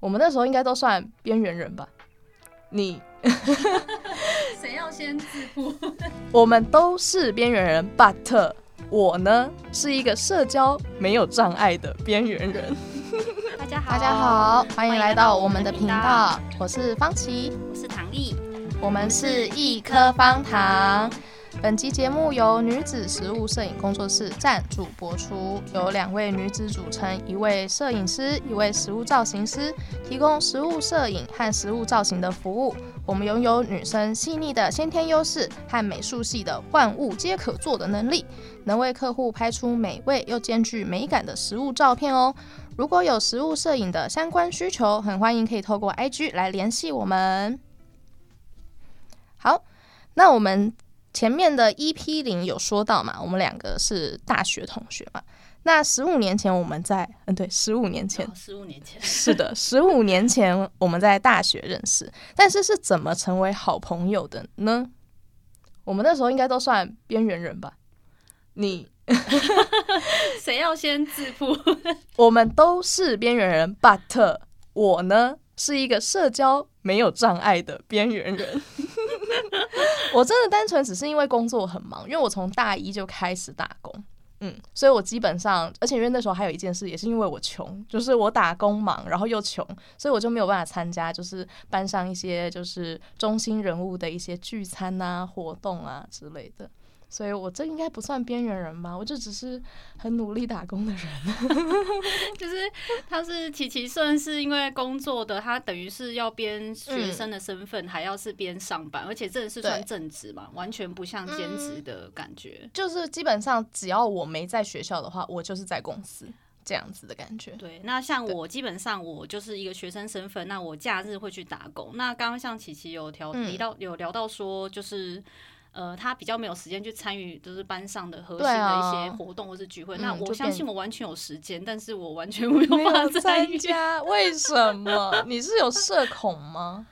我们那时候应该都算边缘人吧？你 谁要先自负？我们都是边缘人，but 我呢是一个社交没有障碍的边缘人。大家好，大家好，欢迎来到我们的频道。我是方琦，我是唐毅，我们是一颗方糖。本集节目由女子食物摄影工作室赞助播出，由两位女子组成，一位摄影师，一位食物造型师，提供食物摄影和食物造型的服务。我们拥有女生细腻的先天优势和美术系的万物皆可做的能力，能为客户拍出美味又兼具美感的食物照片哦。如果有食物摄影的相关需求，很欢迎可以透过 IG 来联系我们。好，那我们。前面的 EP 零有说到嘛，我们两个是大学同学嘛。那十五年前我们在，嗯，对，十五年前，十五年前，是的，十五年前我们在大学认识，但是是怎么成为好朋友的呢？我们那时候应该都算边缘人吧？你 谁要先自负？我们都是边缘人，but 我呢是一个社交没有障碍的边缘人。我真的单纯只是因为工作很忙，因为我从大一就开始打工，嗯，所以我基本上，而且因为那时候还有一件事，也是因为我穷，就是我打工忙，然后又穷，所以我就没有办法参加，就是班上一些就是中心人物的一些聚餐啊、活动啊之类的。所以我这应该不算边缘人吧？我就只是很努力打工的人。就是他是琪琪，算是因为工作的，他等于是要边学生的身份，还要是边上班，嗯、而且真的是算正职嘛，完全不像兼职的感觉、嗯。就是基本上只要我没在学校的话，我就是在公司这样子的感觉。对，那像我基本上我就是一个学生身份，那我假日会去打工。那刚刚像琪琪有条提到有聊到说，就是。呃，他比较没有时间去参与，就是班上的核心的一些活动或是聚会。啊、那我相信我完全有时间，但是我完全没有办法参加。为什么？你是有社恐吗？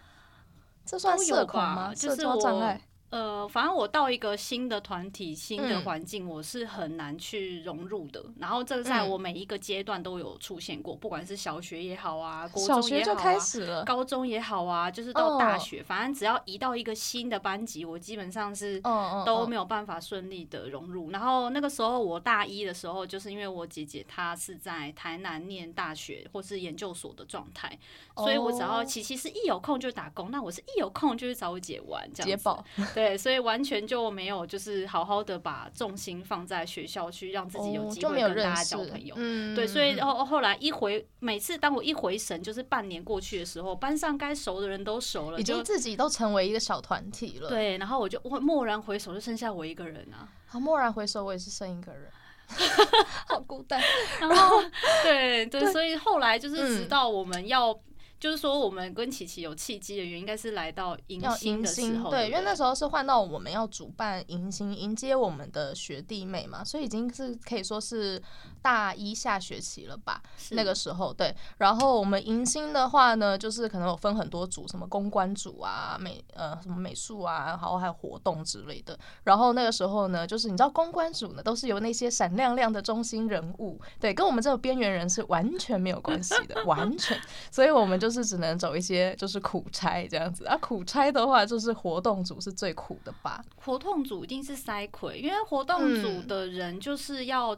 这算社恐吗？就是社交障碍。呃，反正我到一个新的团体、新的环境，我是很难去融入的。嗯、然后这个在我每一个阶段都有出现过，嗯、不管是小学也好啊，国中也好啊，高中也好啊，就是到大学，哦、反正只要移到一个新的班级，我基本上是都没有办法顺利的融入。然后那个时候我大一的时候，就是因为我姐姐她是在台南念大学或是研究所的状态，所以我只要其其实一有空就打工，那我是一有空就去找我姐玩，这样子。对，所以完全就没有就是好好的把重心放在学校去，让自己有机会跟大家交朋友。哦、嗯，对，所以后后来一回，每次当我一回神，就是半年过去的时候，班上该熟的人都熟了，已经自己都成为一个小团体了。对，然后我就我蓦然回首，就剩下我一个人啊。好，蓦然回首，我也是剩一个人，好孤单。然后，对对，对，所以后来就是直到我们要。嗯就是说，我们跟琪琪有契机的原因，应该是来到迎新的时候，对，因为那时候是换到我们要主办迎新，迎接我们的学弟妹嘛，所以已经是可以说是大一下学期了吧？那个时候，对。然后我们迎新的话呢，就是可能有分很多组，什么公关组啊、美呃什么美术啊，然后还有活动之类的。然后那个时候呢，就是你知道公关组呢，都是由那些闪亮亮的中心人物，对，跟我们这个边缘人是完全没有关系的，完全。所以我们就。就是只能走一些就是苦差这样子啊，苦差的话就是活动组是最苦的吧？活动组一定是塞魁，因为活动组的人就是要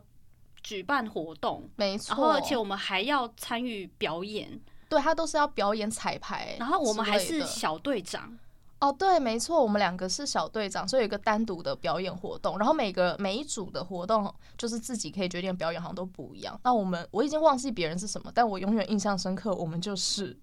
举办活动，没错、嗯，然后而且我们还要参与表演，对，他都是要表演彩排，然后我们还是小队长。哦，对，没错，我们两个是小队长，所以有一个单独的表演活动，然后每个每一组的活动就是自己可以决定表演，好像都不一样。那我们我已经忘记别人是什么，但我永远印象深刻，我们就是。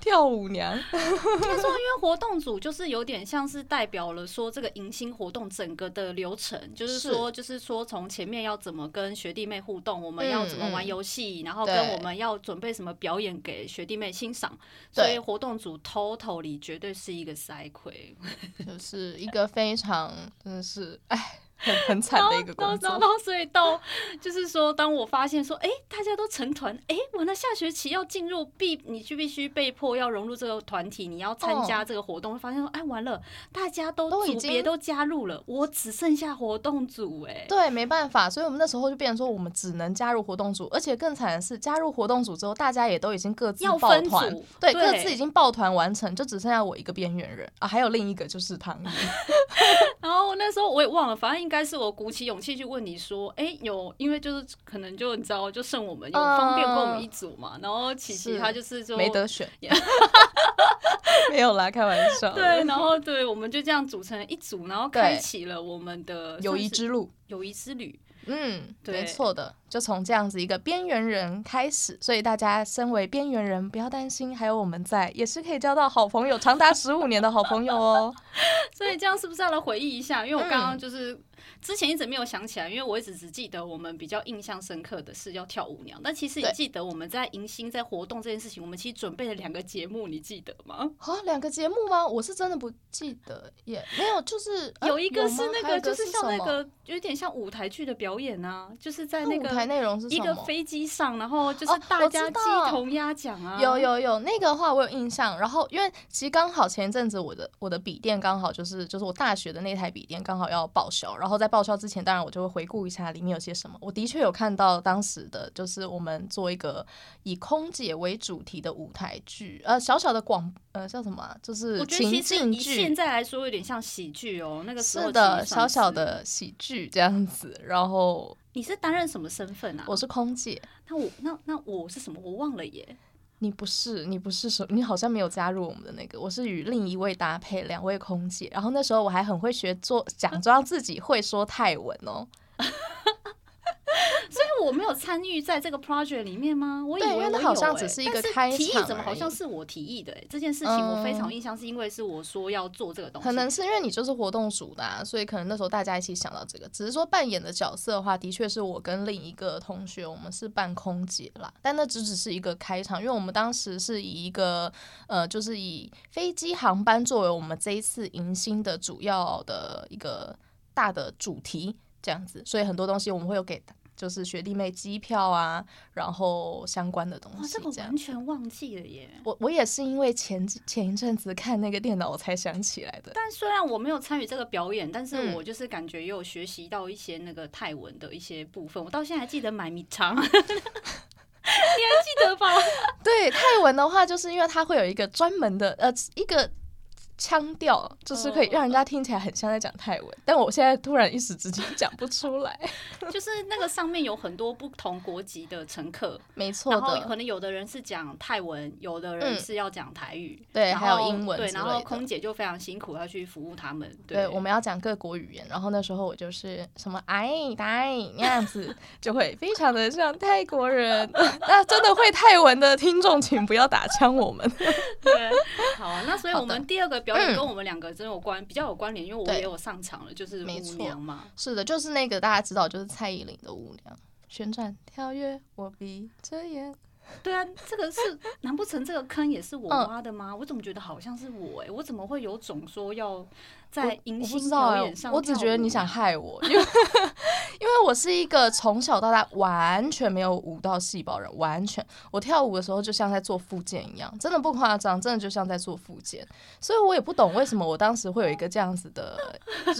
跳舞娘，听说因为活动组就是有点像是代表了说这个迎新活动整个的流程，就是说就是。说从前面要怎么跟学弟妹互动，我们要怎么玩游戏，然后跟我们要准备什么表演给学弟妹欣赏，所以活动组 totally 绝对是一个塞亏，就是一个非常真的是哎。很很惨的一个工作。然后所以到就是说，当我发现说，哎、欸，大家都成团，哎、欸，完了下学期要进入必，你就必须被迫要融入这个团体，你要参加这个活动，哦、发现说，哎，完了，大家都组别都加入了，我只剩下活动组、欸，哎，对，没办法，所以我们那时候就变成说，我们只能加入活动组，而且更惨的是，加入活动组之后，大家也都已经各自抱团，对，对，各自已经抱团完成，就只剩下我一个边缘人啊，还有另一个就是汤衣。然后那时候我也忘了，反正应该是我鼓起勇气去问你说，哎、欸，有，因为就是可能就你知道，就剩我们有方便跟我们一组嘛。呃、然后琪琪他就是说没得选，没有啦，开玩笑。对，然后对，我们就这样组成一组，然后开启了我们的友谊之路，友谊之旅。嗯，没错的，就从这样子一个边缘人开始，所以大家身为边缘人不要担心，还有我们在，也是可以交到好朋友，长达十五年的好朋友哦。所以这样是不是要来回忆一下？因为我刚刚就是。嗯之前一直没有想起来，因为我一直只记得我们比较印象深刻的是要跳舞娘。但其实你记得我们在迎新在活动这件事情，我们其实准备了两个节目，你记得吗？啊，两个节目吗？我是真的不记得，也没有，就是有一个是那个，就是像那个有点像舞台剧的表演啊，就是在那个舞台内容是一个飞机上，然后就是大家鸡同鸭讲啊。有有有，那个话我有印象。然后因为其实刚好前一阵子我的我的笔电刚好就是就是我大学的那台笔电刚好要报销，然后在报销之前，当然我就会回顾一下里面有些什么。我的确有看到当时的就是我们做一个以空姐为主题的舞台剧，呃，小小的广呃叫什么、啊，就是情境剧。现在来说有点像喜剧哦，那个时候是的，小小的喜剧这样子。然后你是担任什么身份啊？我是空姐。那我那那我是什么？我忘了耶。你不是，你不是说，你好像没有加入我们的那个。我是与另一位搭配，两位空姐。然后那时候我还很会学做，假装自己会说泰文哦。所以我没有参与在这个 project 里面吗？我以为那好像只是一个开场。提议怎么好像是我提议的、欸？这件事情我非常印象，是因为是我说要做这个东西。可能是因为你就是活动组的、啊，所以可能那时候大家一起想到这个。只是说扮演的角色的话，的确是我跟另一个同学，我们是扮空姐啦。但那只只是一个开场，因为我们当时是以一个呃，就是以飞机航班作为我们这一次迎新的主要的一个大的主题，这样子。所以很多东西我们会有给。就是学弟妹机票啊，然后相关的东西。哇，这个完全忘记了耶！我我也是因为前前一阵子看那个电脑，我才想起来的。但虽然我没有参与这个表演，但是我就是感觉也有学习到一些那个泰文的一些部分。我到现在还记得买米肠，你还记得吧？对，泰文的话，就是因为它会有一个专门的呃一个。腔调就是可以让人家听起来很像在讲泰文，哦，但我现在突然一时之间讲不出来。就是那个上面有很多不同国籍的乘客，没错。然后可能有的人是讲泰文，有的人是要讲台语，嗯，对，还有英文。对，然后空姐就非常辛苦要去服务他们。对，对我们要讲各国语言。然后那时候我就是什么哎哎那样子，就会非常的像泰国人。那真的会泰文的听众，请不要打枪我们。对，好啊，那所以我们第二个。表演跟我们两个真有关，嗯、比较有关联，因为我也有上场了，就是舞娘嘛。是的，就是那个大家知道，就是蔡依林的舞娘，旋转跳跃，我闭着眼。对啊，这个是难不成这个坑也是我挖的吗？嗯、我怎么觉得好像是我哎、欸，我怎么会有种说要在迎新表演上我？我只觉得你想害我，因为 因为我是一个从小到大完全没有舞蹈细胞人，完全我跳舞的时候就像在做复健一样，真的不夸张，真的就像在做复健，所以我也不懂为什么我当时会有一个这样子的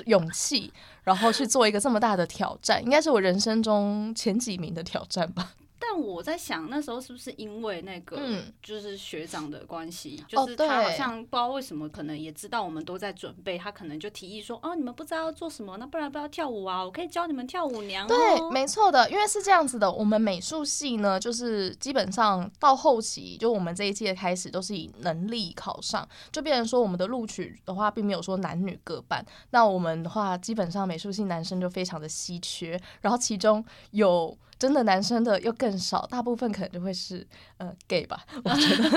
勇气，然后去做一个这么大的挑战，应该是我人生中前几名的挑战吧。但我在想，那时候是不是因为那个就是学长的关系，嗯、就是他好像不知道为什么，可能也知道我们都在准备，他可能就提议说：“哦，你们不知道要做什么，那不然不要跳舞啊？我可以教你们跳舞娘、哦。”对，没错的，因为是这样子的。我们美术系呢，就是基本上到后期，就我们这一届开始都是以能力考上，就变成说我们的录取的话，并没有说男女各半。那我们的话，基本上美术系男生就非常的稀缺，然后其中有。真的男生的又更少，大部分可能就会是呃 gay 吧，我觉得。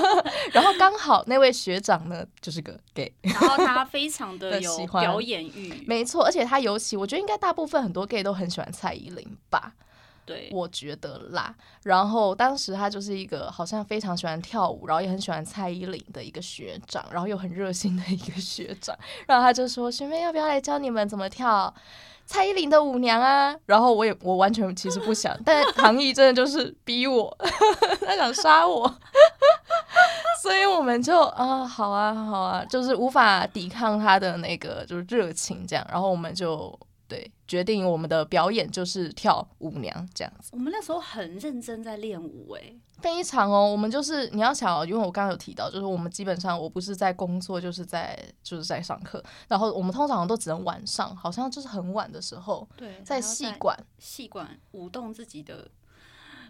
然后刚好那位学长呢就是个 gay，然后他非常的 有表演欲，没错，而且他尤其我觉得应该大部分很多 gay 都很喜欢蔡依林吧。我觉得啦。然后当时他就是一个好像非常喜欢跳舞，然后也很喜欢蔡依林的一个学长，然后又很热心的一个学长。然后他就说：“学妹要不要来教你们怎么跳蔡依林的舞娘啊？”然后我也我完全其实不想，但唐毅真的就是逼我，他想杀我。所以我们就啊，好啊，好啊，就是无法抵抗他的那个就是热情，这样，然后我们就对决定我们的表演就是跳舞娘这样子。我们那时候很认真在练舞，哎，非常哦。我们就是你要想哦，因为我刚刚有提到，就是我们基本上我不是在工作，就是在就是在上课，然后我们通常都只能晚上，好像就是很晚的时候，对，在戏馆戏馆舞动自己的。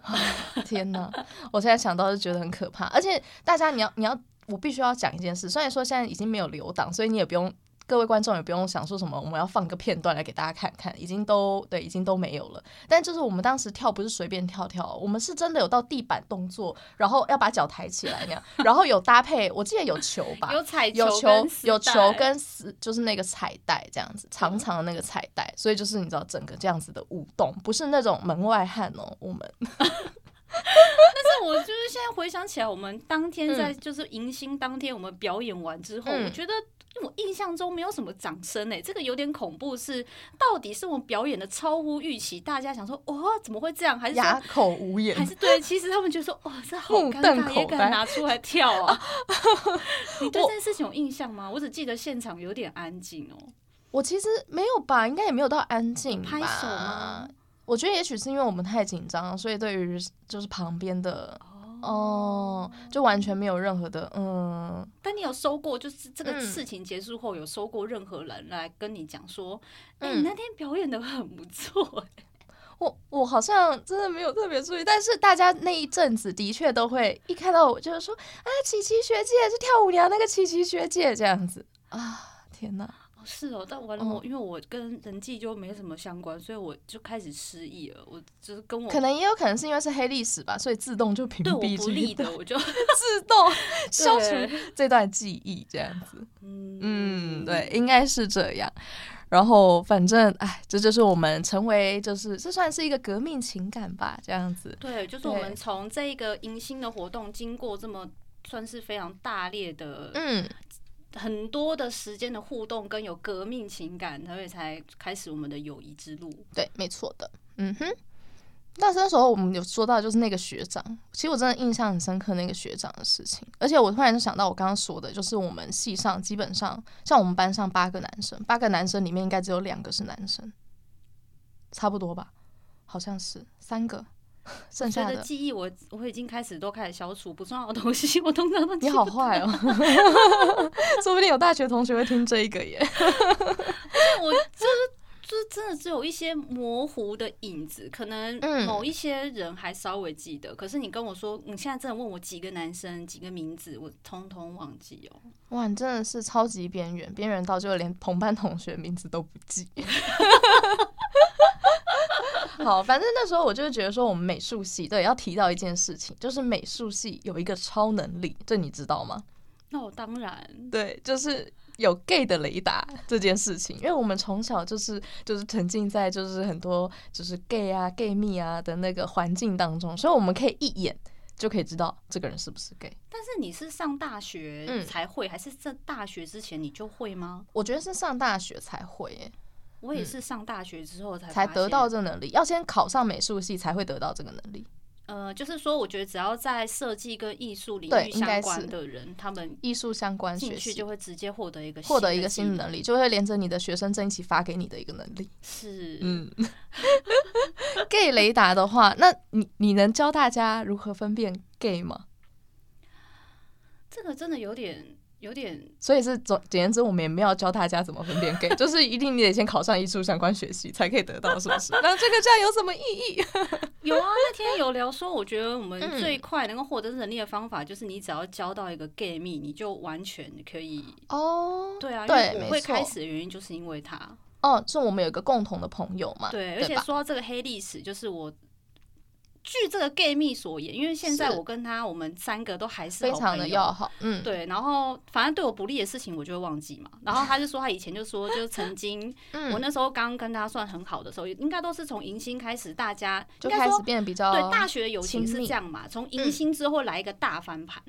天哪！我现在想到就觉得很可怕，而且大家你要你要，我必须要讲一件事。虽然说现在已经没有留档，所以你也不用，各位观众也不用想说什么，我们要放个片段来给大家看看，已经都对，已经都没有了。但就是我们当时跳不是随便跳跳，我们是真的有到地板动作，然后要把脚抬起来那样，然后有搭配，我记得有球吧，有彩球，有球，有球跟丝，就是那个彩带这样子，长长的那个彩带，所以就是你知道整个这样子的舞动，不是那种门外汉哦，我们。但是我就是现在回想起来，我们当天在就是迎新当天，我们表演完之后，嗯、我觉得我印象中没有什么掌声诶、欸，这个有点恐怖是。是到底是我们表演的超乎预期，大家想说哇、哦、怎么会这样？还是哑口无言？还是对？其实他们就说哇这好尴尬，也敢拿出来跳啊？你对这件事情有印象吗？我只记得现场有点安静哦。我其实没有吧，应该也没有到安静拍手吗？我觉得也许是因为我们太紧张，所以对于就是旁边的哦、嗯，就完全没有任何的嗯。但你有收过，就是这个事情结束后有收过任何人来跟你讲说，哎、嗯欸，你那天表演的很不错。我我好像真的没有特别注意，但是大家那一阵子的确都会一看到我就是说啊，琪琪学姐是跳舞娘那个琪琪学姐这样子啊，天哪！是哦，但完了我、哦，因为我跟人际就没什么相关，所以我就开始失忆了。我就是跟我可能也有可能是因为是黑历史吧，所以自动就屏蔽。对我不利的，我就 自动 消除这段记忆，这样子。嗯嗯，对，应该是这样。然后反正哎，这就是我们成为，就是这算是一个革命情感吧，这样子。对，就是我们从这一个迎新的活动，经过这么算是非常大列的嗯。很多的时间的互动跟有革命情感，所以才开始我们的友谊之路。对，没错的。嗯哼。但是那时候我们有说到，就是那个学长，其实我真的印象很深刻那个学长的事情。而且我突然就想到，我刚刚说的，就是我们系上基本上，像我们班上八个男生，八个男生里面应该只有两个是男生，差不多吧？好像是三个。剩下的，的记忆我，我我已经开始都开始消除不重要的东西，我通常都记。你好坏哦，说不定有大学同学会听这一个耶。我就是就是真的只有一些模糊的影子，可能某一些人还稍微记得，嗯、可是你跟我说你现在真的问我几个男生几个名字，我通通忘记哦。哇，你真的是超级边缘，边缘到就连同班同学名字都不记。好，反正那时候我就觉得说，我们美术系对要提到一件事情，就是美术系有一个超能力，这你知道吗？那我当然对，就是有 gay 的雷达这件事情，因为我们从小就是就是沉浸在就是很多就是 gay 啊 gay 蜜啊的那个环境当中，所以我们可以一眼就可以知道这个人是不是 gay。但是你是上大学才会，嗯、还是在大学之前你就会吗？我觉得是上大学才会耶。我也是上大学之后才才得到这个能力，要先考上美术系才会得到这个能力。呃，就是说，我觉得只要在设计跟艺术领域相关的人，他们艺术相关进去就会直接获得一个获得一个新的能力，就会连着你的学生证一起发给你的一个能力。是，嗯。gay 雷达的话，那你你能教大家如何分辨 gay 吗？这个真的有点。有点，所以是总简言之，我们也没有教大家怎么分辨 gay，就是一定你得先考上艺术相关学习才可以得到，是不是？那这个这样有什么意义？有啊，那天有聊说，我觉得我们最快能够获得能力的方法，就是你只要交到一个 gay 蜜，你就完全可以哦。对啊，对，因为我会开始的原因就是因为他哦，是我们有一个共同的朋友嘛。对，而且说到这个黑历史，就是我据这个 gay 蜜所言，因为现在我跟他，我们三个都还是非常的要好，嗯，对。然后反正对我不利的事情，我就会忘记嘛。然后他就说，他以前就说，就曾经，我那时候刚跟他算很好的时候，应该都是从迎新开始，大家就开始变得比较对。大学的友情是这样嘛，从迎新之后来一个大翻盘。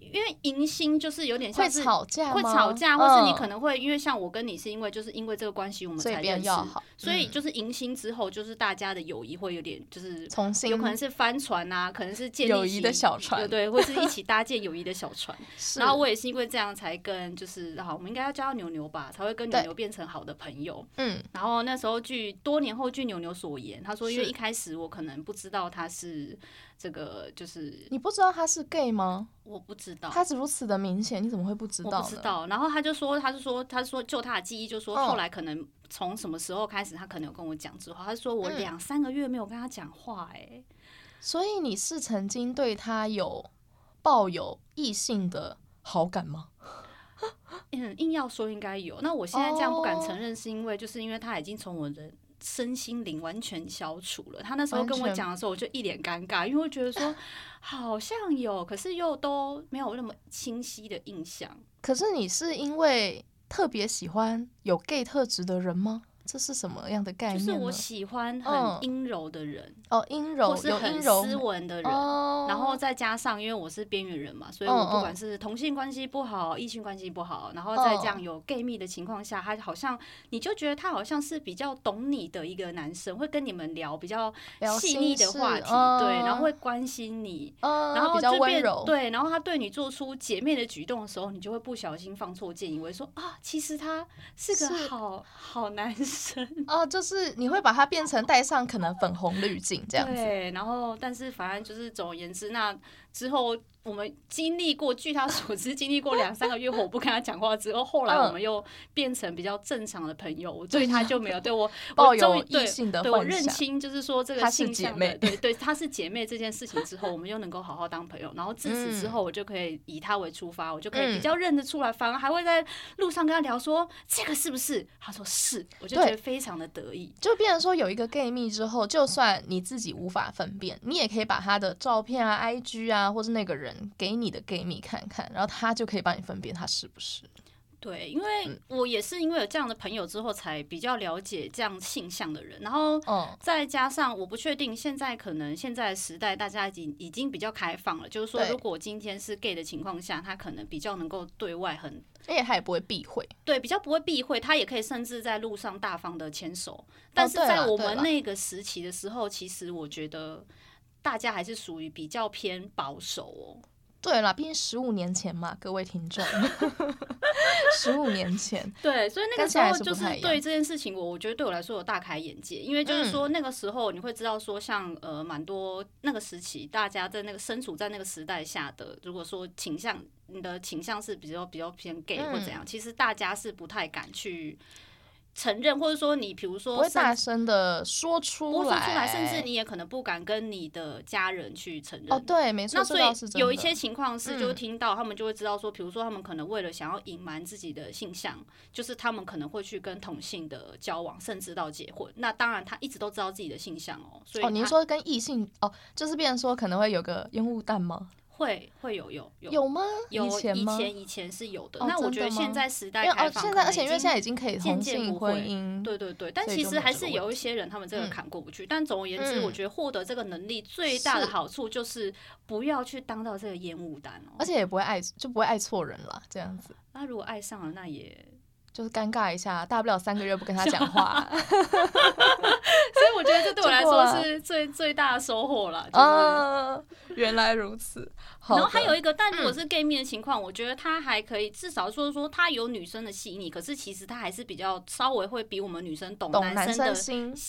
因为迎新就是有点像是会吵架，会吵架，或是你可能会因为像我跟你是因为就是因为这个关系我们才认识，所以就是迎新之后就是大家的友谊会有点就是重新，有可能是帆船啊，可能是建立友谊的小船，对对，或是一起搭建友谊的小船。然后我也是因为这样才跟就是好，我们应该要叫牛牛吧，才会跟牛牛变成好的朋友。嗯，然后那时候据多年后据牛牛所言，他说因为一开始我可能不知道他是。这个就是你不知道他是 gay 吗？我不知道，他是如此的明显，你怎么会不知道？我不知道。然后他就说，他就说，他说，就他的记忆，就说后来可能从什么时候开始，他可能有跟我讲之后，他说我两三个月没有跟他讲话，哎，所以你是曾经对他有抱有异性的好感吗？嗯，硬要说应该有。那我现在这样不敢承认，是因为就是因为他已经从我的。身心灵完全消除了。他那时候跟我讲的时候，我就一脸尴尬，因为我觉得说 好像有，可是又都没有那么清晰的印象。可是你是因为特别喜欢有 gay 特质的人吗？这是什么样的概念？就是我喜欢很阴柔的人哦，阴柔，或是很斯文的人，然后再加上因为我是边缘人嘛，所以我不管是同性关系不好，异性关系不好，然后在这样有 gay 蜜的情况下，他好像你就觉得他好像是比较懂你的一个男生，会跟你们聊比较细腻的话题，对，然后会关心你，然后就变对，然后他对你做出姐妹的举动的时候，你就会不小心放错箭，以为说啊，其实他是个好好男生。哦，就是你会把它变成带上可能粉红滤镜这样子，对，然后但是反正就是总而言之，那之后。我们经历过，据他所知，经历过两三个月我不跟他讲话之后，后来我们又变成比较正常的朋友，所以他就没有对 我抱有异性的对我认清，就是说这个性向的，对对，她是姐妹这件事情之后，我们又能够好好当朋友。然后自此之后，我就可以以他为出发，我就可以比较认得出来，反而还会在路上跟他聊说这个是不是？他说是，我就觉得非常的得意。就变成说有一个 gay 蜜之后，就算你自己无法分辨，你也可以把他的照片啊、IG 啊，或是那个人。给你的 gay 蜜看看，然后他就可以帮你分辨他是不是。对，因为我也是因为有这样的朋友之后，才比较了解这样性向的人。然后，再加上我不确定现在可能现在时代大家已经已经比较开放了，就是说如果今天是 gay 的情况下，他可能比较能够对外很，而且他也不会避讳。对，比较不会避讳，他也可以甚至在路上大方的牵手。但是在我们那个时期的时候，其实我觉得大家还是属于比较偏保守哦。对啦，毕竟十五年前嘛，各位听众，十五年前，对，所以那个时候就是对这件事情，我我觉得对我来说有大开眼界，因为就是说那个时候你会知道说，像呃蛮多那个时期，大家在那个身处在那个时代下的，如果说倾向你的倾向是比较比较偏 gay 或怎样，其实大家是不太敢去。承认，或者说你，比如说，不会大声的说出来，说出来，甚至你也可能不敢跟你的家人去承认。哦，对，没错。那所以有一些情况是，就听到他们就会知道说，比如说他们可能为了想要隐瞒自己的性向，就是他们可能会去跟同性的交往，甚至到结婚。那当然，他一直都知道自己的性向哦。所以哦，您说跟异性哦，就是变成说可能会有个烟雾弹吗？会会有有有有吗？有以前以前以前是有的。那我觉得现在时代开放，现在而且因为现在已经可以同性婚姻，对对对。但其实还是有一些人他们这个坎过不去。但总而言之，我觉得获得这个能力最大的好处就是不要去当到这个烟雾弹哦，而且也不会爱就不会爱错人了这样子。那如果爱上了，那也就是尴尬一下，大不了三个月不跟他讲话。所以我觉得这对我来说是最最大的收获了。就是原来如此。然后还有一个，但如果是 gay 面的情况，我觉得他还可以，至少说说他有女生的细腻，可是其实他还是比较稍微会比我们女生懂男生的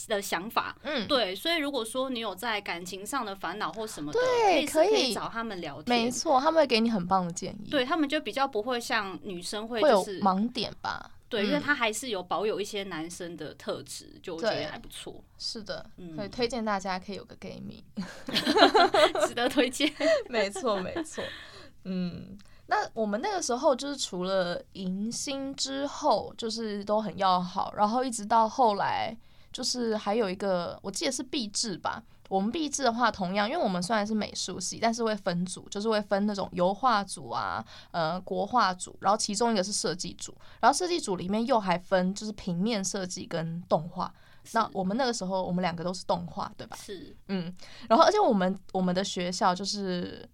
的想法。嗯，对。所以如果说你有在感情上的烦恼或什么的，对，可以找他们聊天。没错，他们会给你很棒的建议。对，他们就比较不会像女生会就是盲点吧。对，因为他还是有保有一些男生的特质，就我觉得还不错。是的，所以推荐大家可以有个 gay 蜜，值得推荐。没错，没错。嗯，那我们那个时候就是除了迎新之后，就是都很要好，然后一直到后来，就是还有一个，我记得是毕志吧。我们毕制的话，同样，因为我们虽然是美术系，但是会分组，就是会分那种油画组啊，呃，国画组，然后其中一个是设计组，然后设计组里面又还分就是平面设计跟动画。那我们那个时候，我们两个都是动画，对吧？是，嗯，然后而且我们我们的学校就是。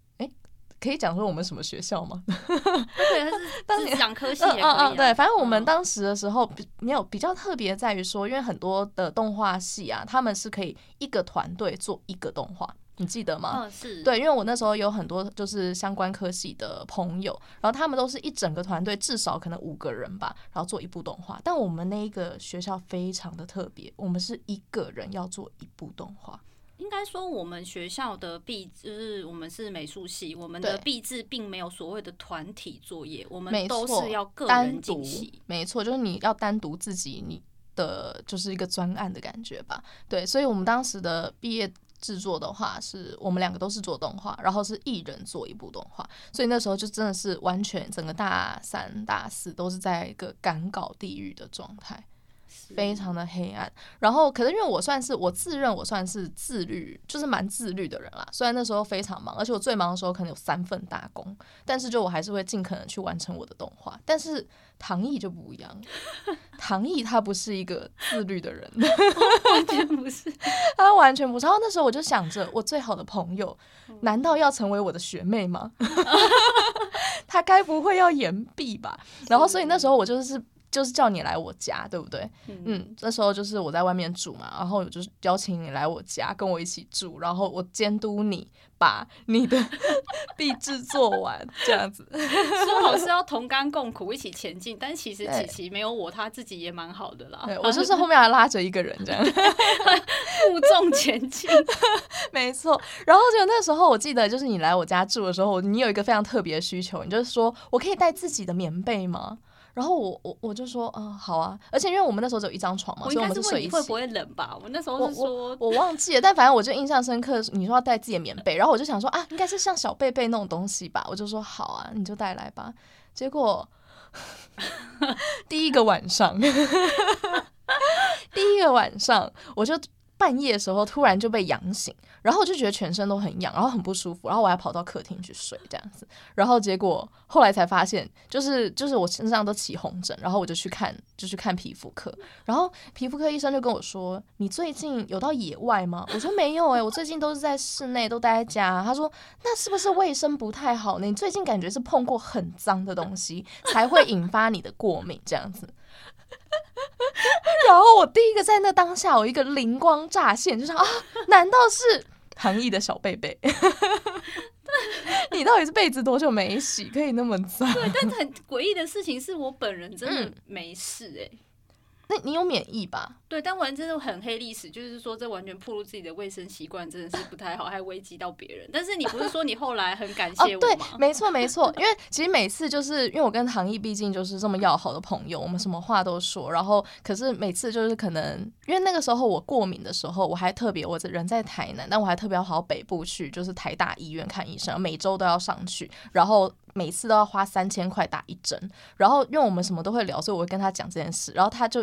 可以讲说我们什么学校吗？对，他 是讲科系也可以、啊嗯嗯。对，反正我们当时的时候比没有比较特别在于说，因为很多的动画系啊，他们是可以一个团队做一个动画，你记得吗？嗯，是。对，因为我那时候有很多就是相关科系的朋友，然后他们都是一整个团队，至少可能五个人吧，然后做一部动画。但我们那一个学校非常的特别，我们是一个人要做一部动画。应该说，我们学校的毕就是我们是美术系，我们的毕制并没有所谓的团体作业，我们都是要个人进行。没错，就是你要单独自己你的就是一个专案的感觉吧。对，所以我们当时的毕业制作的话，是我们两个都是做动画，然后是一人做一部动画，所以那时候就真的是完全整个大三、大四都是在一个赶稿地狱的状态。非常的黑暗，然后可是因为我算是我自认我算是自律，就是蛮自律的人啦。虽然那时候非常忙，而且我最忙的时候可能有三份大工，但是就我还是会尽可能去完成我的动画。但是唐毅就不一样，唐毅他不是一个自律的人，完全不是，他完全不是。然后那时候我就想着，我最好的朋友难道要成为我的学妹吗？他该不会要延毕吧？然后所以那时候我就是。就是叫你来我家，对不对？嗯，嗯，那时候就是我在外面住嘛，然后就是邀请你来我家跟我一起住，然后我监督你把你的 毕制做完，这样子。说好是要同甘共苦一起前进，但其实琪琪没有我，他自己也蛮好的啦。对，我就是后面还拉着一个人这样，负重前进。没错。然后就那时候我记得，就是你来我家住的时候，你有一个非常特别的需求，你就是说我可以带自己的棉被吗？然后我我我就说，嗯，好啊，而且因为我们那时候只有一张床嘛，所以我们是睡一起。会不会冷吧？我那时候是说，我，我，我忘记了，但反正我就印象深刻。你说要带自己的棉被，然后我就想说啊，应该是像小被被那种东西吧，我就说好啊，你就带来吧。结果 第一个晚上，第一个晚上我就。半夜的时候突然就被痒醒，然后我就觉得全身都很痒，然后很不舒服，然后我还跑到客厅去睡这样子，然后结果后来才发现，就是就是我身上都起红疹，然后我就去看就去看皮肤科，然后皮肤科医生就跟我说：“你最近有到野外吗？”我说：“没有哎、欸，我最近都是在室内，都待在家。”他说：“那是不是卫生不太好呢？你最近感觉是碰过很脏的东西才会引发你的过敏这样子。” 然后我第一个在那当下，我一个灵光乍现，就想啊，难道是韩毅的小贝贝？你到底是被子多久没洗，可以那么脏？对，但是很诡异的事情是我本人真的没事哎、欸。嗯那你有免疫吧？对，但完全是很黑历史，就是说这完全暴露自己的卫生习惯，真的是不太好，还危及到别人。但是你不是说你后来很感谢我吗？哦、对，没错没错，因为其实每次就是因为我跟唐毅毕竟就是这么要好的朋友，我们什么话都说。然后可是每次就是可能因为那个时候我过敏的时候，我还特别我人在台南，但我还特别要跑到北部去，就是台大医院看医生，每周都要上去，然后。每次都要花三千块打一针，然后因为我们什么都会聊，所以我会跟他讲这件事，然后他就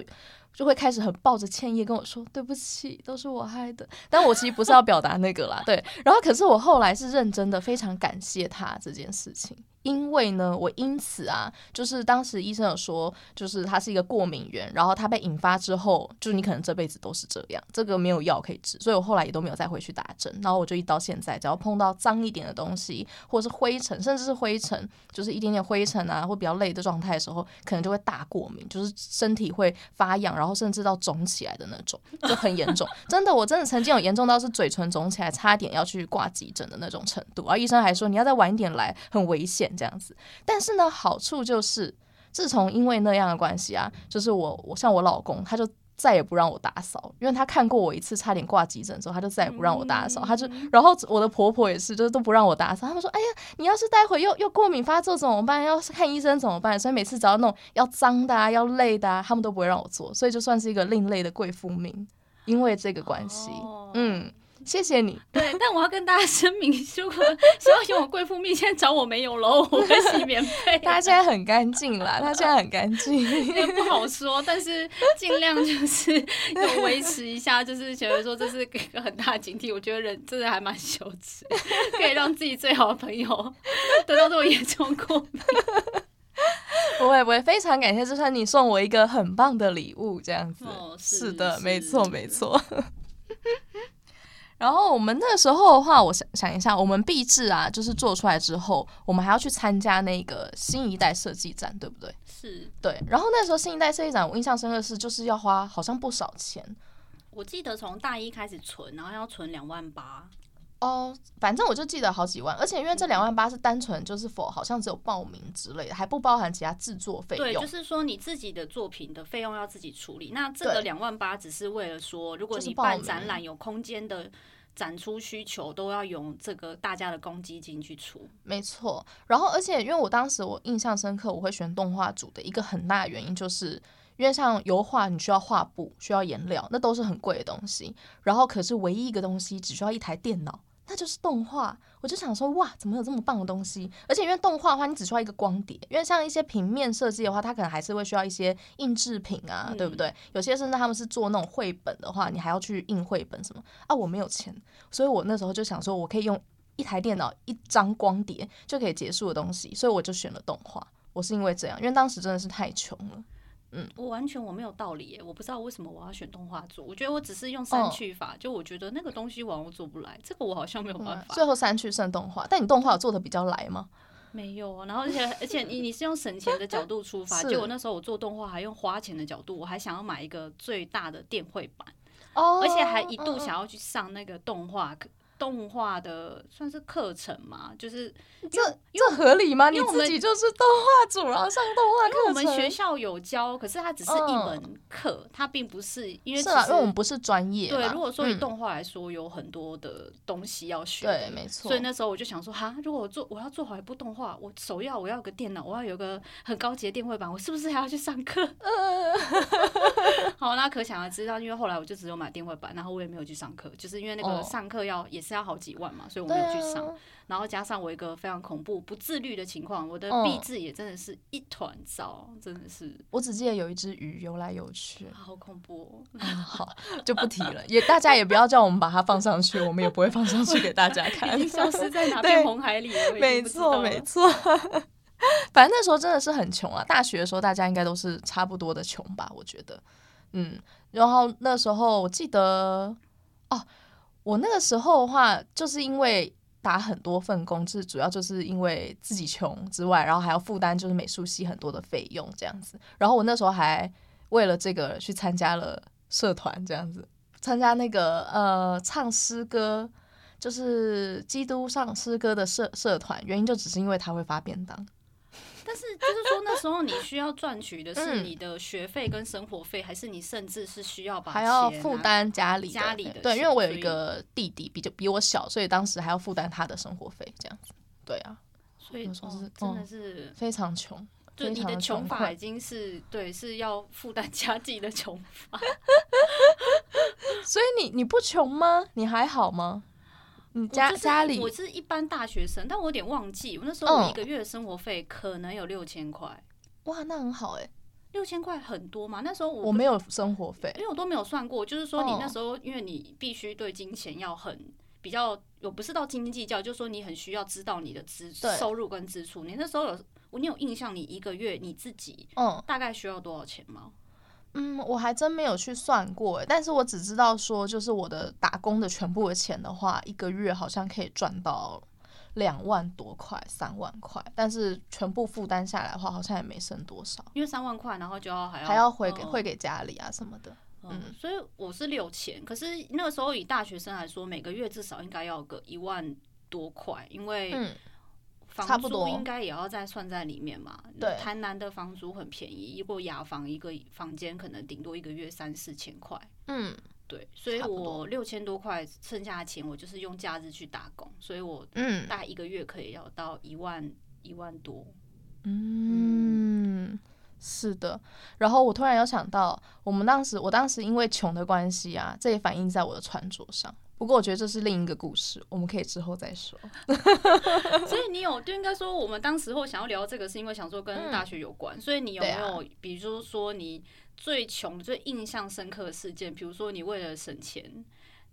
就会开始很抱着歉意跟我说：“对不起，都是我害的。”但我其实不是要表达那个啦，对。然后可是我后来是认真的，非常感谢他这件事情。因为呢，我因此啊，就是当时医生有说，就是他是一个过敏源，然后他被引发之后，就是你可能这辈子都是这样，这个没有药可以治，所以我后来也都没有再回去打针。然后我就一到现在，只要碰到脏一点的东西，或者是灰尘，甚至是灰尘，就是一点点灰尘啊，或比较累的状态的时候，可能就会大过敏，就是身体会发痒，然后甚至到肿起来的那种，就很严重。真的，我真的曾经有严重到是嘴唇肿起来，差点要去挂急诊的那种程度。而医生还说，你要再晚一点来，很危险。这样子，但是呢，好处就是，自从因为那样的关系啊，就是我我像我老公，他就再也不让我打扫，因为他看过我一次差点挂急诊之后，他就再也不让我打扫。他就，然后我的婆婆也是，就是都不让我打扫。他们说：“哎呀，你要是待会又又过敏发作怎么办？要是看医生怎么办？”所以每次只要那种要脏的啊，要累的啊，他们都不会让我做。所以就算是一个另类的贵妇命，因为这个关系，嗯。谢谢你。对，但我要跟大家声明，如果希望用我贵妇蜜，现在找我没有喽，我会洗免费。他现在很干净啦，他现在很干净，也不好说，但是尽量就是有维持一下，就是觉得说这是一个很大的警惕。我觉得人真的还蛮羞耻，可以让自己最好的朋友得到这么严重过敏。不会不会，非常感谢，就算你送我一个很棒的礼物，这样子。哦、是，是的，是没错没错。然后我们那时候的话，我想想一下，我们毕制啊，就是做出来之后，我们还要去参加那个新一代设计展，对不对？是。对。然后那时候新一代设计展，我印象深刻的是，就是要花好像不少钱。我记得从大一开始存，然后要存两万八。哦，反正我就记得好几万，而且因为这两万八是单纯就是否好像只有报名之类的，还不包含其他制作费用。对，就是说你自己的作品的费用要自己处理。那这个两万八只是为了说，如果你办展览有空间的展出需求，都要用这个大家的公积金去出。没错。然后，而且因为我当时我印象深刻，我会选动画组的一个很大的原因，就是因为像油画，你需要画布，需要颜料，那都是很贵的东西。然后，可是唯一一个东西只需要一台电脑。那就是动画，我就想说，哇，怎么有这么棒的东西？而且因为动画的话，你只需要一个光碟，因为像一些平面设计的话，它可能还是会需要一些印制品啊，嗯、对不对？有些甚至他们是做那种绘本的话，你还要去印绘本什么啊？我没有钱，所以我那时候就想说，我可以用一台电脑、一张光碟就可以结束的东西，所以我就选了动画。我是因为这样，因为当时真的是太穷了。嗯，我完全我没有道理耶，我不知道为什么我要选动画做。我觉得我只是用删去法，哦、就我觉得那个东西我做不来，这个我好像没有办法。嗯、最后删去剩动画，但你动画做的比较来吗？没有啊，然后而且 而且你你是用省钱的角度出发，结果那时候我做动画还用花钱的角度，我还想要买一个最大的电绘板，哦，而且还一度想要去上那个动画课。动画的算是课程嘛，就是这这合理吗？你自己就是动画组，然后上动画课我们学校有教，可是它只是一门课，它并不是因为是啊，因为我们不是专业。对，如果说以动画来说，有很多的东西要学。对，没错。所以那时候我就想说，哈，如果我做我要做好一部动画，我首要我要有个电脑，我要有个很高级的电绘板，我是不是还要去上课？好，那可想而知道，因为后来我就只有买电绘板，然后我也没有去上课，就是因为那个上课要也是要好几万嘛。所以我没有去上，啊、然后加上我一个非常恐怖不自律的情况，我的毕制也真的是一团糟，嗯、真的是。我只记得有一只鱼游来游去，好恐怖，哦嗯。好，就不提了，也大家也不要叫我们把它放上去，我们也不会放上去给大家 看，已经消失在哪 片红海里了。没错，没错。反正那时候真的是很穷啊，大学的时候大家应该都是差不多的穷吧，我觉得。嗯，然后那时候我记得哦。我那个时候的话，就是因为打很多份工，就是主要就是因为自己穷之外，然后还要负担就是美术系很多的费用这样子。然后我那时候还为了这个去参加了社团，这样子参加那个呃唱诗歌，就是基督唱诗歌的社社团，原因就只是因为他会发便当。但是就是说，那时候你需要赚取的是你的学费跟生活费，嗯、还是你甚至是需要把还要负担家里家里的？对，因为我有一个弟弟，比较比我小，所以当时还要负担他的生活费，这样子。对啊，所以说是真的是、嗯、非常穷，就你的穷法已经是对，是要负担家计的穷法。所以你你不穷吗？你还好吗？你家家里，我是一般大学生，但我有点忘记，我那时候我一个月的生活费可能有六千块。哇，那很好哎，六千块很多嘛？那时候我我没有生活费，因为我都没有算过。就是说，你那时候因为你必须对金钱要很比较，我不是到斤斤计较，就是说你很需要知道你的支收入跟支出。你那时候有，你有印象，你一个月你自己嗯大概需要多少钱吗？嗯，我还真没有去算过，但是我只知道说，就是我的打工的全部的钱的话，一个月好像可以赚到两万多块、三万块，但是全部负担下来的话，好像也没剩多少。因为三万块，然后就要还要还要回给汇给家里啊什么的。嗯，所以我是六千，可是那个时候以大学生来说，每个月至少应该要个一万多块，因为嗯。房租应该也要再算在里面嘛？对，台南的房租很便宜，如果雅房一个房间可能顶多一个月三四千块。嗯，对，所以我六千多块剩下的钱，我就是用假日去打工，所以我嗯，大概一个月可以要到一万一万多。嗯，是的。然后我突然有想到，我们当时，我当时因为穷的关系啊，这也反映在我的穿着上。不过我觉得这是另一个故事，我们可以之后再说。所以你有就应该说，我们当时候想要聊这个，是因为想说跟大学有关。嗯、所以你有没有，啊、比如说你最穷、最印象深刻的事件？比如说你为了省钱，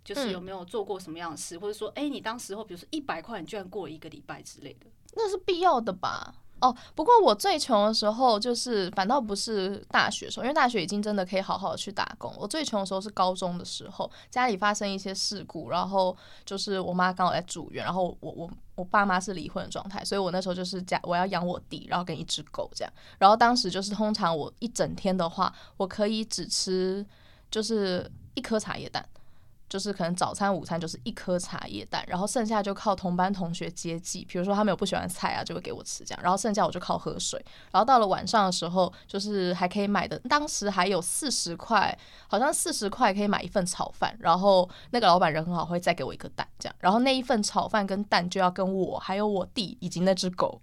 就是有没有做过什么样的事？嗯、或者说，哎、欸，你当时候比如说一百块，你居然过了一个礼拜之类的，那是必要的吧？哦，不过我最穷的时候，就是反倒不是大学时候，因为大学已经真的可以好好的去打工。我最穷的时候是高中的时候，家里发生一些事故，然后就是我妈刚好在住院，然后我我我爸妈是离婚的状态，所以我那时候就是家我要养我弟，然后跟一只狗这样。然后当时就是通常我一整天的话，我可以只吃就是一颗茶叶蛋。就是可能早餐、午餐就是一颗茶叶蛋，然后剩下就靠同班同学接济。比如说他们有不喜欢菜啊，就会给我吃这样。然后剩下我就靠喝水。然后到了晚上的时候，就是还可以买的，当时还有四十块，好像四十块可以买一份炒饭。然后那个老板人很好，会再给我一个蛋这样。然后那一份炒饭跟蛋就要跟我还有我弟以及那只狗，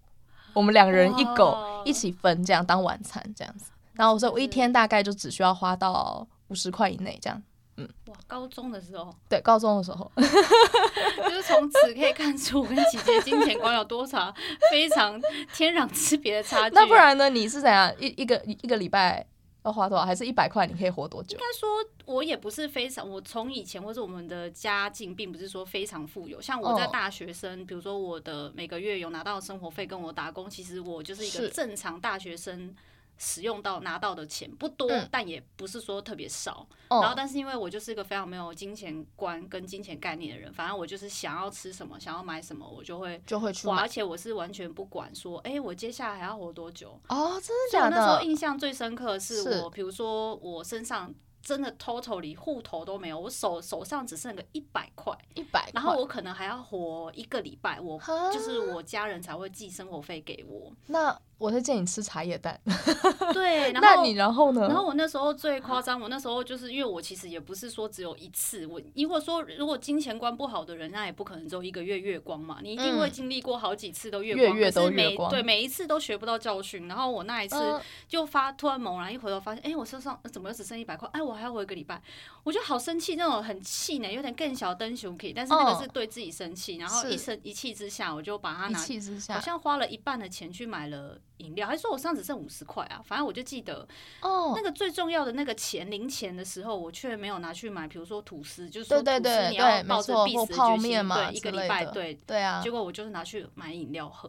我们两人一狗一起分这样当晚餐这样子。然后我说我一天大概就只需要花到五十块以内这样。嗯，哇，高中的时候，对，高中的时候，就是从此可以看出我跟姐姐金钱观有多少 非常天壤之别的差距。那不然呢？你是怎样一一个一个礼拜要花多少？还是一百块你可以活多久？应该说，我也不是非常，我从以前或者我们的家境并不是说非常富有。像我在大学生，哦、比如说我的每个月有拿到生活费跟我打工，其实我就是一个正常大学生。使用到拿到的钱不多，嗯、但也不是说特别少。哦、然后，但是因为我就是一个非常没有金钱观跟金钱概念的人，反正我就是想要吃什么，想要买什么，我就会就会去买。而且我是完全不管说，哎、欸，我接下来还要活多久？哦，真的假的？那时候印象最深刻的是我，比如说我身上。真的 totally 户头都没有，我手手上只剩个一百块，一百，然后我可能还要活一个礼拜，我就是我家人才会寄生活费给我。那我在建议你吃茶叶蛋。对，然后那你然后呢？然后我那时候最夸张，我那时候就是因为我其实也不是说只有一次，我如果说如果金钱观不好的人，那也不可能只有一个月月光嘛，你一定会经历过好几次都月光，月月都月光，对，每一次都学不到教训。然后我那一次就发突然猛然一回头发现，哎，我身上怎么又只剩一百块？哎，我还要活一个礼拜。我就好生气，那种很气馁，有点更小灯熊可以，但是那个是对自己生气，然后一生一气之下，我就把它拿，好像花了一半的钱去买了饮料，还说我上只剩五十块啊，反正我就记得哦，那个最重要的那个钱零钱的时候，我却没有拿去买，比如说吐司，就是说吐司你要抱着必死的决心，对，一个礼拜，对对啊，结果我就是拿去买饮料喝，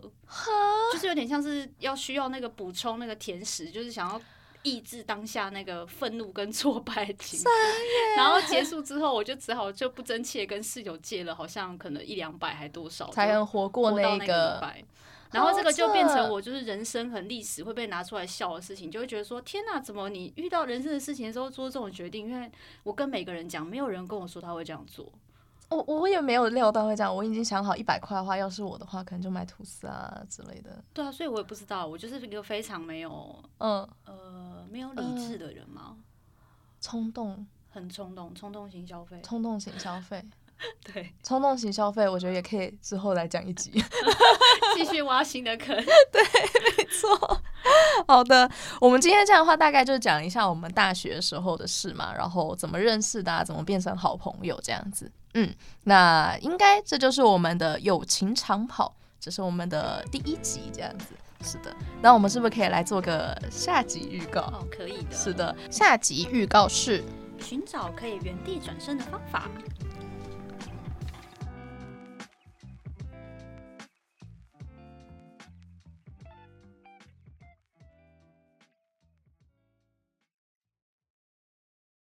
就是有点像是要需要那个补充那个甜食，就是想要。抑制当下那个愤怒跟挫败的情绪，然后结束之后，我就只好就不争气的跟室友借了，好像可能一两百还多少，才能活过那个礼拜。然后这个就变成我就是人生很历史会被拿出来笑的事情，就会觉得说天哪，怎么你遇到人生的事情的时候做这种决定？因为我跟每个人讲，没有人跟我说他会这样做。我我也没有料到会这样，我已经想好一百块的话，要是我的话，可能就买吐司啊之类的。对啊，所以我也不知道，我就是一个非常没有，嗯呃，没有理智的人嘛。冲动，很冲动，冲动型消费，冲动型消费，对，冲动型消费，我觉得也可以之后来讲一集，继续挖新的坑。对，没错。好的，我们今天这样的话，大概就讲一下我们大学时候的事嘛，然后怎么认识的，怎么变成好朋友这样子。嗯，那应该这就是我们的友情长跑，这是我们的第一集，这样子。是的，那我们是不是可以来做个下集预告？哦，可以的。是的，下集预告是寻找可以原地转身的方法。